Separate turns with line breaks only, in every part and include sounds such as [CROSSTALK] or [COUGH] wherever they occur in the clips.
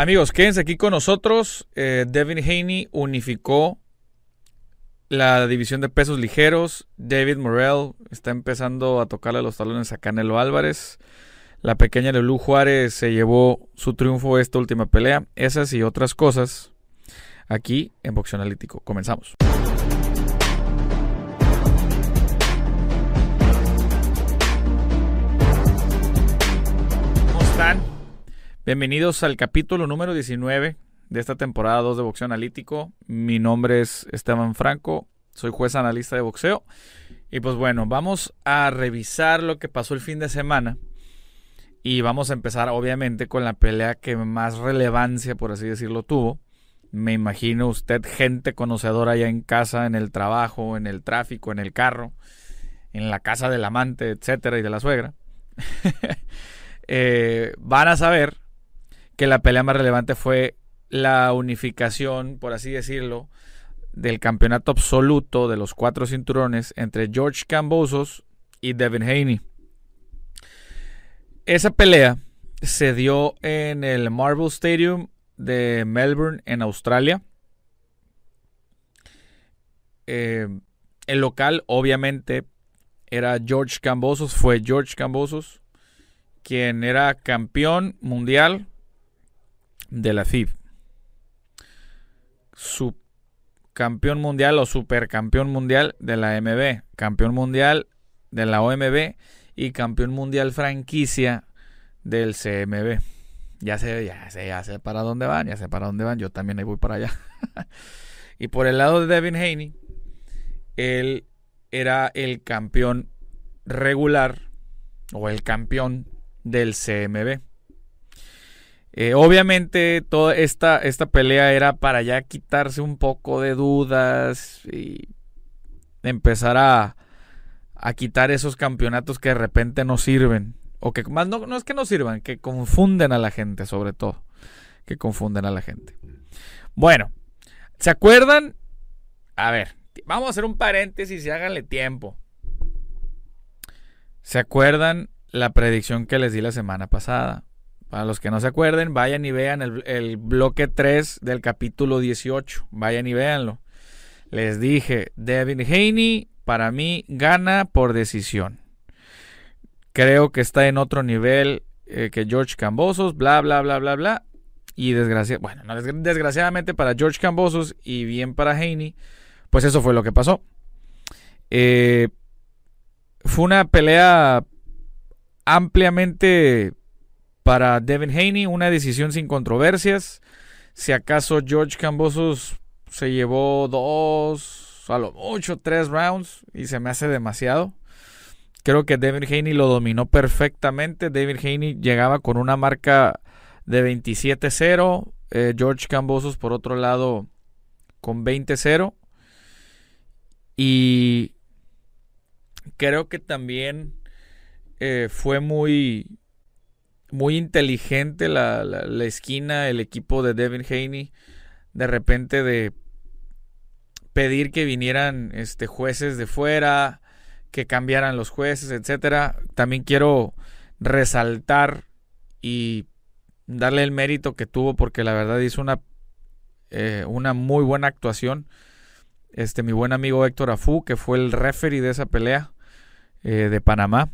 Amigos, quédense aquí con nosotros. Eh, Devin Haney unificó la división de pesos ligeros. David Morrell está empezando a tocarle los talones a Canelo Álvarez. La pequeña Lelu Juárez se llevó su triunfo esta última pelea. Esas y otras cosas aquí en Boxeo Analítico. Comenzamos. ¿Cómo están? Bienvenidos al capítulo número 19 de esta temporada 2 de Boxeo Analítico. Mi nombre es Esteban Franco, soy juez analista de boxeo. Y pues bueno, vamos a revisar lo que pasó el fin de semana. Y vamos a empezar obviamente con la pelea que más relevancia, por así decirlo, tuvo. Me imagino usted gente conocedora allá en casa, en el trabajo, en el tráfico, en el carro, en la casa del amante, etcétera, y de la suegra. [LAUGHS] Eh, van a saber que la pelea más relevante fue la unificación, por así decirlo, del campeonato absoluto de los cuatro cinturones entre George Cambosos y Devin Haney. Esa pelea se dio en el Marble Stadium de Melbourne, en Australia. Eh, el local, obviamente, era George Cambosos, fue George Cambosos, quien era campeón mundial de la FIB. Subcampeón mundial o supercampeón mundial de la MB, campeón mundial de la OMB y campeón mundial franquicia del CMB. Ya sé, ya sé, ya sé para dónde van, ya sé para dónde van, yo también ahí voy para allá. [LAUGHS] y por el lado de Devin Haney, él era el campeón regular o el campeón del CMB. Eh, obviamente toda esta, esta pelea era para ya quitarse un poco de dudas y empezar a, a quitar esos campeonatos que de repente no sirven. O que más no, no es que no sirvan, que confunden a la gente, sobre todo. Que confunden a la gente. Bueno, ¿se acuerdan? A ver, vamos a hacer un paréntesis y háganle tiempo. ¿Se acuerdan la predicción que les di la semana pasada? Para los que no se acuerden, vayan y vean el, bloque 3 del capítulo 18. Vayan y véanlo. Les dije, Devin Haney para mí gana por decisión. Creo que está en otro nivel eh, que George Cambosos, bla, bla, bla, bla, bla. Y bueno, desgraciadamente para George Cambosos y bien para Haney, pues eso fue lo que pasó. Eh, fue una pelea ampliamente para Devin Haney, una decisión sin controversias. Si acaso George Cambosos se llevó dos, a lo mucho tres rounds y se me hace demasiado. Creo que David Haney lo dominó perfectamente. David Haney llegaba con una marca de 27-0. Eh, George Cambosos, por otro lado, con 20-0. Y creo que también eh, fue muy, muy inteligente la, la, esquina, el equipo de Devin Haney. De repente de pedir que vinieran este, jueces de fuera que cambiaran los jueces, etcétera. También quiero resaltar y darle el mérito que tuvo porque la verdad hizo una, eh, una muy buena actuación. Este, mi buen amigo Héctor Afú, que fue el referee de esa pelea eh, de Panamá.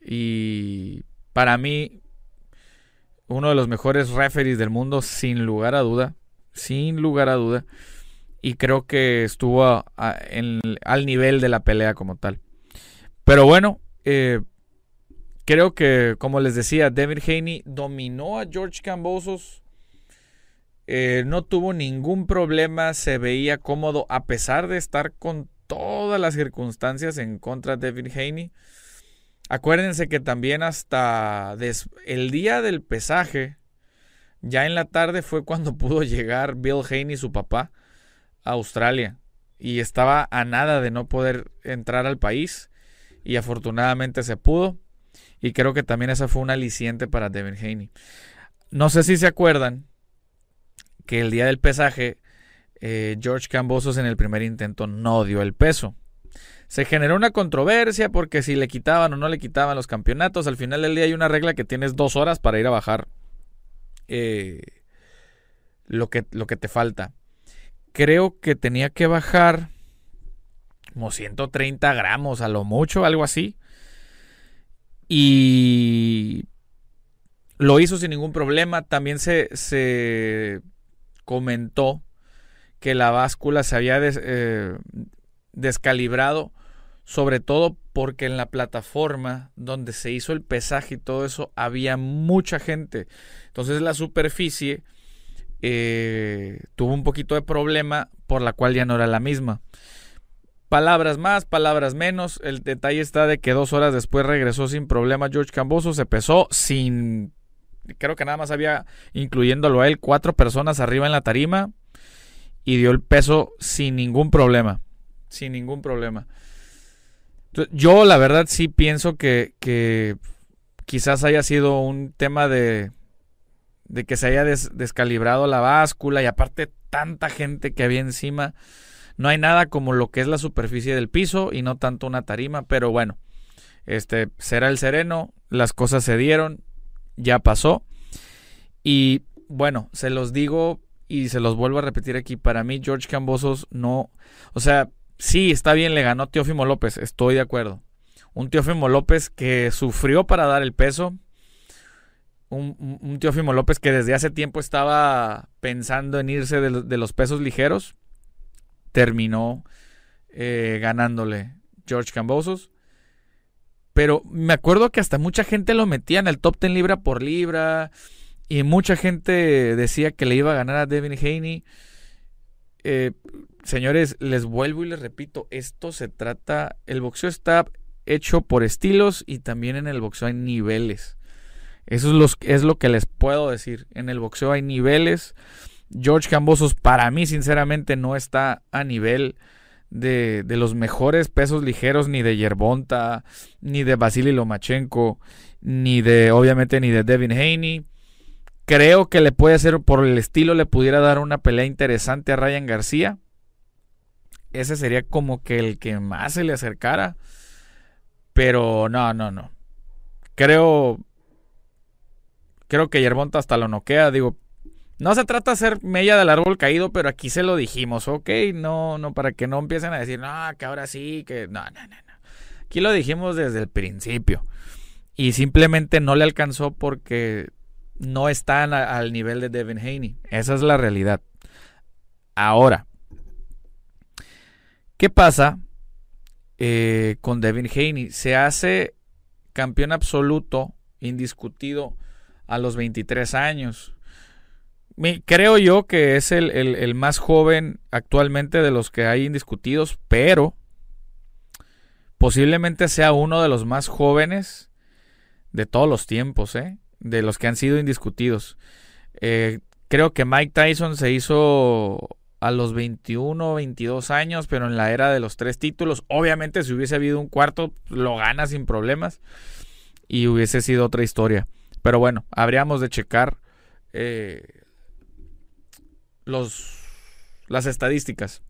Y para mí, uno de los mejores referees del mundo, sin lugar a duda. Sin lugar a duda y creo que estuvo al nivel de la pelea como tal. Pero bueno, eh, creo que, como les decía, David Haney dominó a George Cambosos. Eh, no tuvo ningún problema, se veía cómodo a pesar de estar con todas las circunstancias en contra de David Haney. Acuérdense que también hasta el día del pesaje, ya en la tarde fue cuando [LAUGHS] pudo llegar Bill Haney, su papá, Australia y estaba a nada de no poder entrar al país y afortunadamente se pudo y creo que también esa fue un aliciente para Devin Haney. No sé si se acuerdan que el día del pesaje eh, George Cambosos en el primer intento no dio el peso. Se generó una controversia porque si le quitaban o no le quitaban los campeonatos. Al final del día hay una regla que tienes dos horas para ir a bajar eh, lo que, lo que te falta. Creo que tenía que bajar como 130 gramos a lo mucho, algo así. Y lo hizo sin ningún problema. También se, se comentó que la báscula se había eh, descalibrado, sobre todo porque en la plataforma donde se hizo el pesaje y todo eso había mucha gente. Entonces la superficie eh, tuvo un poquito de problema por la cual ya no era la misma. Palabras más, palabras menos. El detalle está de que dos horas después regresó sin problema George Camboso. Se pesó sin. Creo que nada más había, incluyéndolo a él, cuatro personas arriba en la tarima. Y dio el peso sin ningún problema. Sin ningún problema. Yo, la verdad, sí pienso que, quizás haya sido un tema de, de que se haya descalibrado la báscula y aparte tanta gente que había encima. No hay nada como lo que es la superficie del piso y no tanto una tarima, pero bueno, este será el sereno, las cosas se dieron, ya pasó. Y bueno, se los digo y se los vuelvo a repetir aquí, para mí George Cambosos no, o sea, sí, está bien, le ganó Teófimo López, estoy de acuerdo. Un Teófimo López que sufrió para dar el peso, un, un, Teófimo López que desde hace tiempo estaba pensando en irse de, los pesos ligeros, terminó eh, ganándole George Cambosos. Pero me acuerdo que hasta mucha gente lo metía en el top 10 libra por libra. Y mucha gente decía que le iba a ganar a Devin Haney. Eh, señores, les vuelvo y les repito, esto se trata, el boxeo está hecho por estilos y también en el boxeo hay niveles. Eso es, es lo que les puedo decir. En el boxeo hay niveles. George Cambosos para mí sinceramente no está a nivel de, de los mejores pesos ligeros ni de Yerbonta, ni de Vasily Lomachenko, ni de obviamente ni de Devin Haney. Creo que le puede hacer por el estilo le pudiera dar una pelea interesante a Ryan García. Ese sería como que el que más se le acercara. Pero no, no, no. Creo Creo que Yerbonta hasta lo noquea. Digo, no se trata de ser mella del árbol caído, pero aquí se lo dijimos, ok, no, no, para que no empiecen a decir, no, que ahora sí, que no, no, no, no. Aquí lo dijimos desde el principio. Y simplemente no le alcanzó porque no están al nivel de Devin Haney. Esa es la realidad. Ahora, ¿qué pasa eh, con Devin Haney? Se hace campeón absoluto, indiscutido a los 23 años. creo yo que es el, más joven actualmente de los que hay indiscutidos, pero posiblemente sea uno de los más jóvenes de todos los tiempos, ¿eh? de los que han sido indiscutidos. Eh, creo que Mike Tyson se hizo a los 21, 22 años, pero en la era de los tres títulos. Obviamente si hubiese habido un cuarto, lo gana sin problemas y hubiese sido otra historia. Pero bueno, habríamos de checar eh, los, las estadísticas.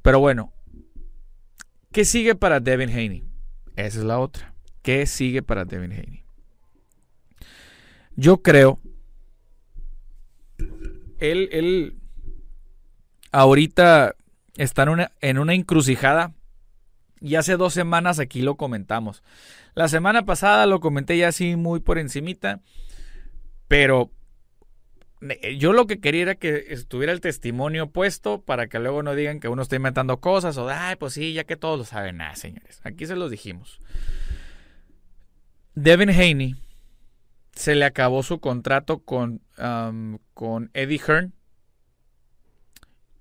Pero bueno, ¿qué sigue para Devin Haney? Esa es la otra. ¿Qué sigue para Devin Haney? Yo creo. Él, él ahorita está en una, en una encrucijada. Y hace dos semanas aquí lo comentamos. La semana pasada lo comenté ya así muy por encimita, pero yo lo que quería era que estuviera el testimonio puesto para que luego no digan que uno está inventando cosas o, ay, pues sí, ya que todos lo saben. Nada, señores, aquí se los dijimos. Devin Haney se le acabó su contrato con, con Eddie Hearn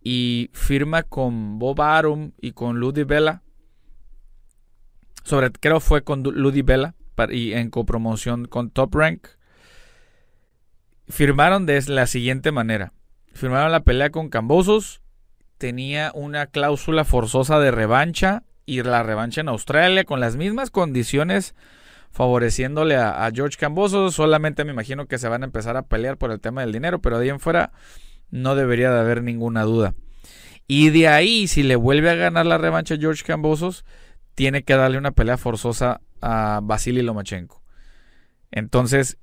y firma con Bob Arum y con Ludi Bella sobre, creo fue con Ludi Bella y en copromoción con Top Rank. Firmaron de la siguiente manera. Firmaron la pelea con Cambosos. Tenía una cláusula forzosa de revancha y la revancha en Australia con las mismas condiciones favoreciéndole a, George Cambosos. Solamente me imagino que se van a empezar a pelear por el tema del dinero, pero de ahí en fuera no debería de haber ninguna duda. Y de ahí, si le vuelve a ganar la revancha a George Cambosos, tiene que darle una pelea forzosa a Vasily Lomachenko. Entonces,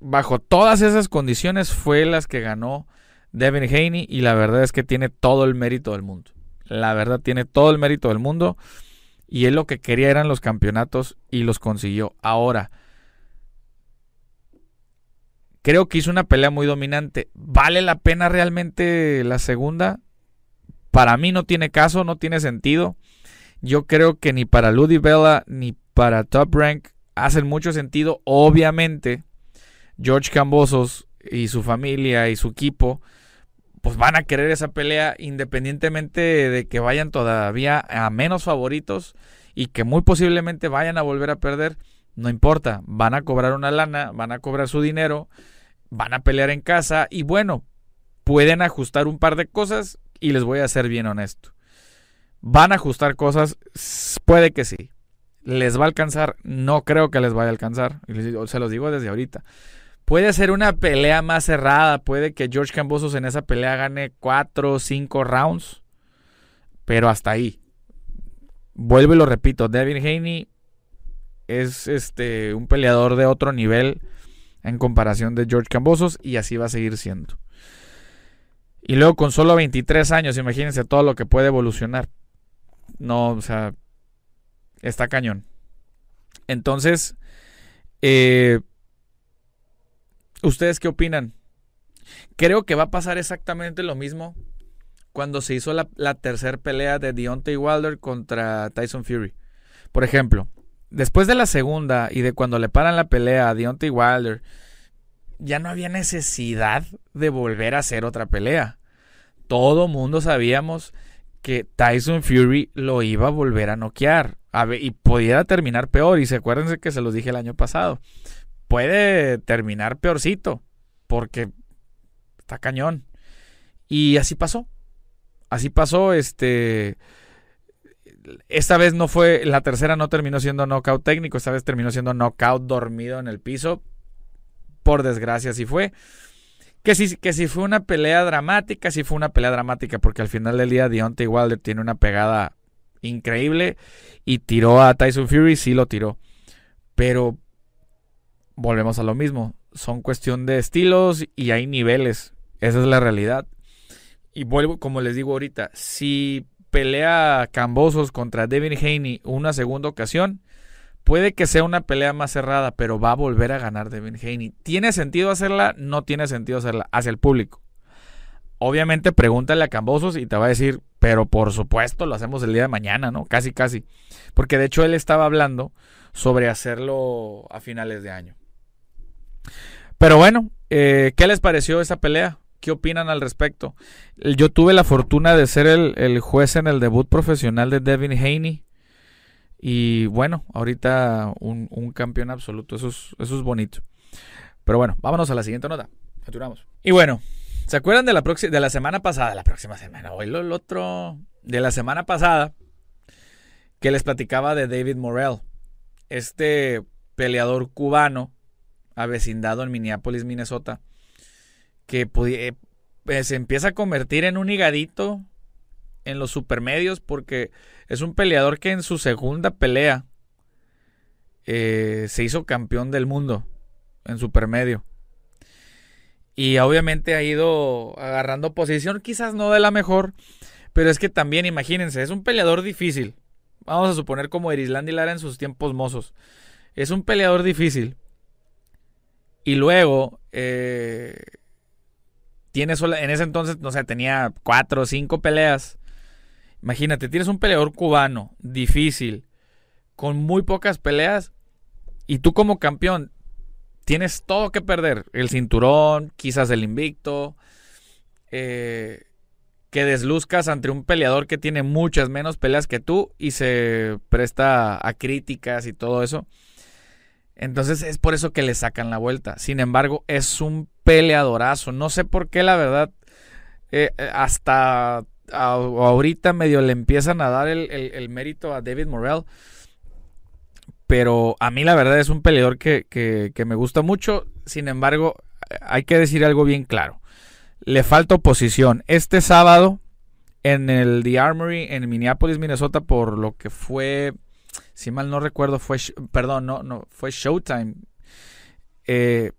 bajo todas esas condiciones fue las que ganó Devin Haney y la verdad es que tiene todo el mérito del mundo. La verdad tiene todo el mérito del mundo y él lo que quería eran los campeonatos y los consiguió. Ahora, creo que hizo una pelea muy dominante. ¿Vale la pena realmente la segunda? Para mí no tiene caso, no tiene sentido. Yo creo que ni para Ludi Bella ni para Top Rank hacen mucho sentido. Obviamente, George Cambosos y su familia y su equipo pues van a querer esa pelea independientemente de que vayan todavía a menos favoritos y que muy posiblemente vayan a volver a perder. No importa, van a cobrar una lana, van a cobrar su dinero, van a pelear en casa y bueno, pueden ajustar un par de cosas y les voy a ser bien honesto. Van a ajustar cosas, puede que sí. ¿Les va a alcanzar? No creo que les vaya a alcanzar. Se los digo desde ahorita. Puede ser una pelea más cerrada. Puede que George Cambosos en esa pelea gane 4 o 5 rounds. Pero hasta ahí. Vuelvo y lo repito. Devin Haney es este, un peleador de otro nivel en comparación de George Cambosos. Y así va a seguir siendo. Y luego con solo 23 años, imagínense todo lo que puede evolucionar. No, o sea, está cañón. Entonces, eh, ¿Ustedes qué opinan? Creo que va a pasar exactamente lo mismo cuando se hizo la, tercera pelea de Deontay Wilder contra Tyson Fury. Por ejemplo, después de la segunda y de cuando le paran la pelea a Deontay Wilder, ya no había necesidad de volver a hacer otra pelea. Todo mundo sabíamos que Tyson Fury lo iba a volver a noquear y pudiera terminar peor. Y se acuérdense que se los dije el año pasado puede terminar peorcito, porque está cañón. Y así pasó. Así pasó, este... Esta vez no fue, la tercera no terminó siendo knockout técnico, esta vez terminó siendo knockout dormido en el piso. Por desgracia así fue. Que si, que si fue una pelea dramática, sí fue una pelea dramática, porque al final del día Deontay Wilder tiene una pegada increíble y tiró a Tyson Fury, sí lo tiró. Pero volvemos a lo mismo. Son cuestión de estilos y hay niveles. Esa es la realidad. Y vuelvo, como les digo ahorita, si pelea Cambosos contra Devin Haney una segunda ocasión, puede que sea una pelea más cerrada, pero va a volver a ganar Devin Haney. ¿Tiene sentido hacerla? No tiene sentido hacerla hacia el público. Obviamente pregúntale a Cambosos y te va a decir, pero por supuesto lo hacemos el día de mañana, ¿no? Casi, casi. Porque de hecho él estaba hablando sobre hacerlo a finales de año. Pero bueno, eh, ¿qué les pareció esa pelea? ¿Qué opinan al respecto? Yo tuve la fortuna de ser el, juez en el debut profesional de Devin Haney. Y bueno, ahorita un, campeón absoluto. Eso es, eso es bonito. Pero bueno, vámonos a la siguiente nota. Y bueno, ¿se acuerdan de la, de la semana pasada? La próxima semana, hoy lo, otro. De la semana pasada, que les platicaba de David Morrell. Este peleador cubano avecindado en Minneapolis, Minnesota, que eh, pues, se empieza a convertir en un higadito en los supermedios porque es un peleador que en su segunda pelea eh, se hizo campeón del mundo en supermedio. Y obviamente ha ido agarrando posición, quizás no de la mejor, pero es que también imagínense, es un peleador difícil. Vamos a suponer como Erislandy Lara en sus tiempos mozos. Es un peleador difícil. Y luego, eh, tiene en ese entonces, no sé, tenía cuatro o cinco peleas. Imagínate, tienes un peleador cubano, difícil, con muy pocas peleas, y tú como campeón tienes todo que perder. El cinturón, quizás el invicto, eh, que desluzcas ante un peleador que tiene muchas menos peleas que tú y se presta a críticas y todo eso. Entonces es por eso que le sacan la vuelta. Sin embargo, es un peleadorazo. No sé por qué, la verdad, eh, eh, hasta ahorita medio le empiezan a dar el, mérito a David Morrell. Pero a mí la verdad es un peleador que, que, me gusta mucho. Sin embargo, hay que decir algo bien claro. Le falta oposición. Este sábado en el The Armory en Minneapolis, Minnesota, por lo que fue si mal no recuerdo, fue, perdón, no, no, fue Showtime. Eh,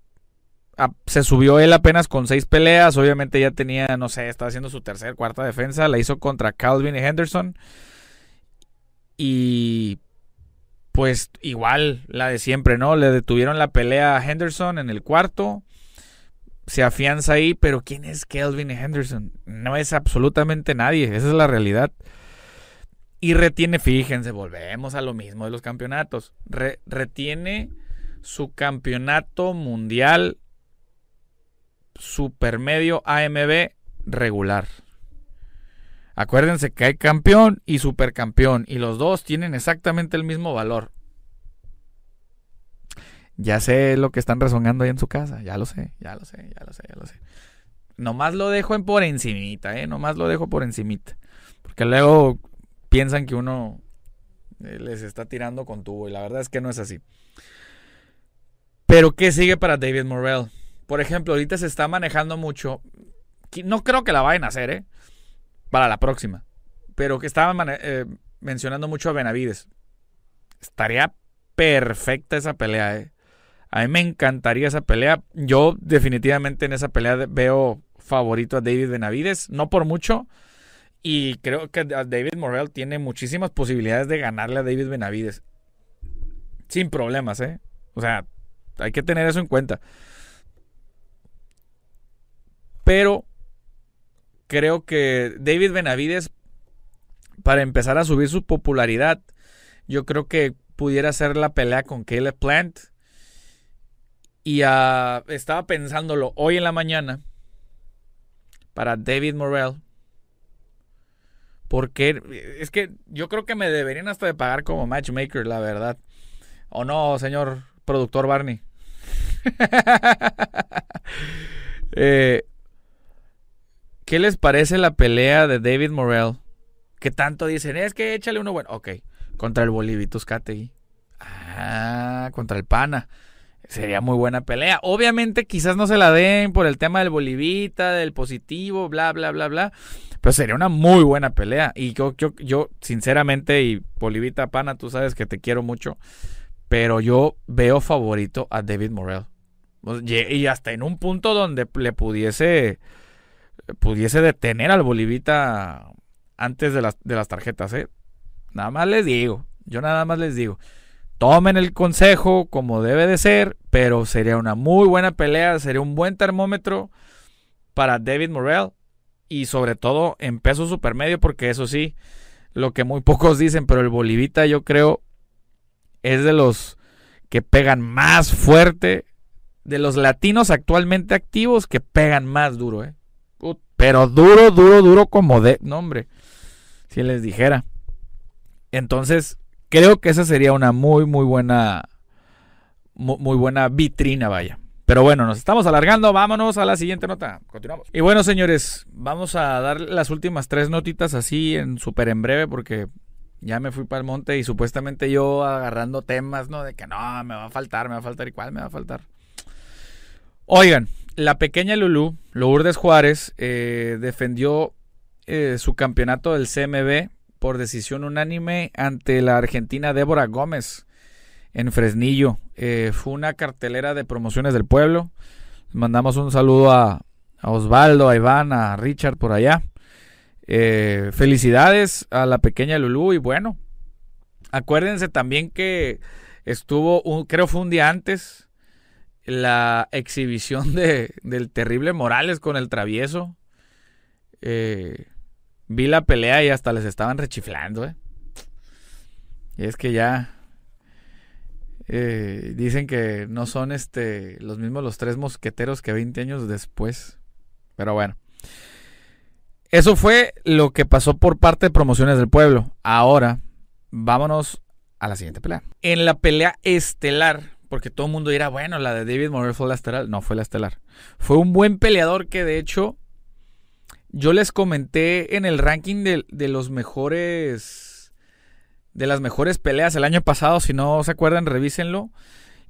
se subió él apenas con seis peleas. Obviamente ya tenía, no sé, estaba haciendo su tercera, cuarta defensa. La hizo contra Calvin y Henderson. Y pues igual la de siempre, ¿no? Le detuvieron la pelea a Henderson en el cuarto. Se afianza ahí, pero ¿quién es Calvin y Henderson? No es absolutamente nadie, esa es la realidad. Y retiene, fíjense, volvemos a lo mismo de los campeonatos. retiene su campeonato mundial supermedio AMB regular. Acuérdense que hay campeón y supercampeón y los dos tienen exactamente el mismo valor. Ya sé lo que están rezongando ahí en su casa, ya lo sé, ya lo sé, ya lo sé, ya lo sé. Nomás lo dejo en por encimita, eh, nomás lo dejo por encimita. Porque luego piensan que uno eh, les está tirando con tubo y la verdad es que no es así. Pero ¿qué sigue para David Morrell? Por ejemplo, ahorita se está manejando mucho. No creo que la vayan a hacer, ¿eh? Para la próxima. Pero que estaban eh, mencionando mucho a Benavides. Estaría perfecta esa pelea, ¿eh? A mí me encantaría esa pelea. Yo definitivamente en esa pelea veo favorito a David Benavides. No por mucho. Y creo que David Morrell tiene muchísimas posibilidades de ganarle a David Benavides. Sin problemas, ¿eh? O sea, hay que tener eso en cuenta. Pero creo que David Benavides, para empezar a subir su popularidad, yo creo que pudiera hacer la pelea con Caleb Plant. Y uh, estaba pensándolo hoy en la mañana para David Morrell. Porque es que yo creo que me deberían hasta de pagar como matchmaker, la verdad. ¿O no, señor productor Barney? [LAUGHS] Eh, ¿Qué les parece la pelea de David Morrell? Que tanto dicen, es que échale uno bueno. Ok, contra el Bolivitus Categui. Ah, contra el Pana. Sería muy buena pelea. Obviamente, quizás no se la den por el tema del Bolivita, del positivo, bla, bla, bla, bla. Pero sería una muy buena pelea. Y yo, yo, yo sinceramente, y Bolivita Pana, tú sabes que te quiero mucho. Pero yo veo favorito a David Morrell. Y hasta en un punto donde le pudiese, pudiese detener al Bolivita antes de las, de las tarjetas. ¿eh? Nada más les digo, yo nada más les digo. Tomen el consejo como debe de ser, pero sería una muy buena pelea, sería un buen termómetro para David Morrell y sobre todo en peso supermedio, porque eso sí, lo que muy pocos dicen, pero el Bolivita yo creo es de los que pegan más fuerte, de los latinos actualmente activos que pegan más duro, ¿eh? Pero duro, duro, duro como de... No, hombre, si les dijera. Entonces, creo que esa sería una muy, muy buena... Muy, buena vitrina, vaya. Pero bueno, nos estamos alargando. Vámonos a la siguiente nota. Continuamos. Y bueno, señores, vamos a dar las últimas tres notitas así en súper en breve porque ya me fui para el monte y supuestamente yo agarrando temas, ¿no? De que no, me va a faltar, me va a faltar y cuál me va a faltar. Oigan, la pequeña Lulú, Lourdes Juárez, eh, defendió eh, su campeonato del CMB por decisión unánime ante la argentina Débora Gómez en Fresnillo. Eh, fue una cartelera de promociones del pueblo. mandamos un saludo a, Osvaldo, a Iván, a Richard por allá. Felicidades a la pequeña Lulú y bueno, acuérdense también que estuvo, un, creo fue un día antes, la exhibición de, del terrible Morales con el travieso. Eh, vi la pelea y hasta les estaban rechiflando. ¿eh? Y es que ya dicen que no son este los mismos los tres mosqueteros que 20 años después. Pero bueno. Eso fue lo que pasó por parte de Promociones del Pueblo. Ahora, vámonos a la siguiente pelea. En la pelea estelar, porque todo el mundo dirá, bueno, la de David Morrell fue la estelar. No, fue la estelar. Fue un buen peleador que de hecho yo les comenté en el ranking de, los mejores, de las mejores peleas el año pasado. Si no se acuerdan, revísenlo.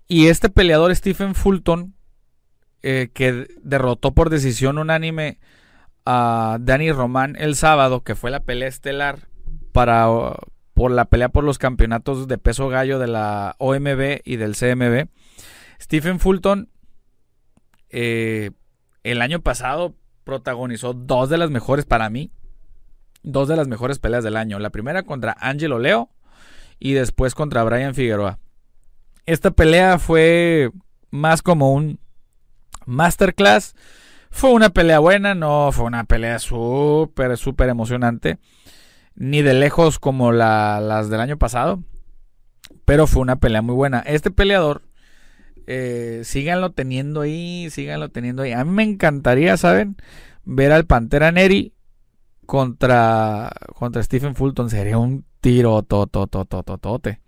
Y este peleador, Stephen Fulton, eh, que derrotó por decisión unánime a Danny Román el sábado, que fue la pelea estelar para por la pelea por los campeonatos de peso gallo de la OMB y del CMB. Stephen Fulton eh, el año pasado protagonizó dos de las mejores para mí. Dos de las mejores peleas del año. La primera contra Angelo Leo y después contra Brian Figueroa. Esta pelea fue más como un masterclass. Fue una pelea buena, no fue una pelea súper, súper emocionante. Ni de lejos como las del año pasado. Pero fue una pelea muy buena. Este peleador, eh, síganlo teniendo ahí, síganlo teniendo ahí. A mí me encantaría, ¿saben? Ver al Pantera Neri contra, contra Stephen Fulton. Sería un tiro tototototote.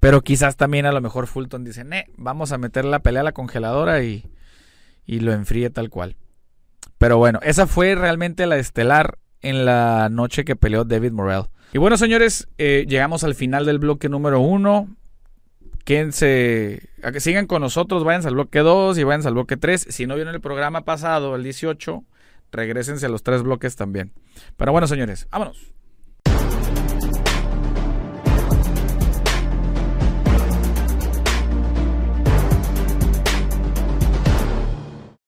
Pero quizás también a lo mejor Fulton dice, eh, vamos a meter la pelea a la congeladora y, y lo enfríe tal cual. Pero bueno, esa fue realmente la estelar en la noche que peleó David Morrell. Y bueno, señores, eh, llegamos al final del bloque número uno. Quédense, a que sigan con nosotros, vayan al bloque 2 y vayan al bloque 3. Si no vieron el programa pasado, el 18, regresense a los tres bloques también. Pero bueno, señores, vámonos.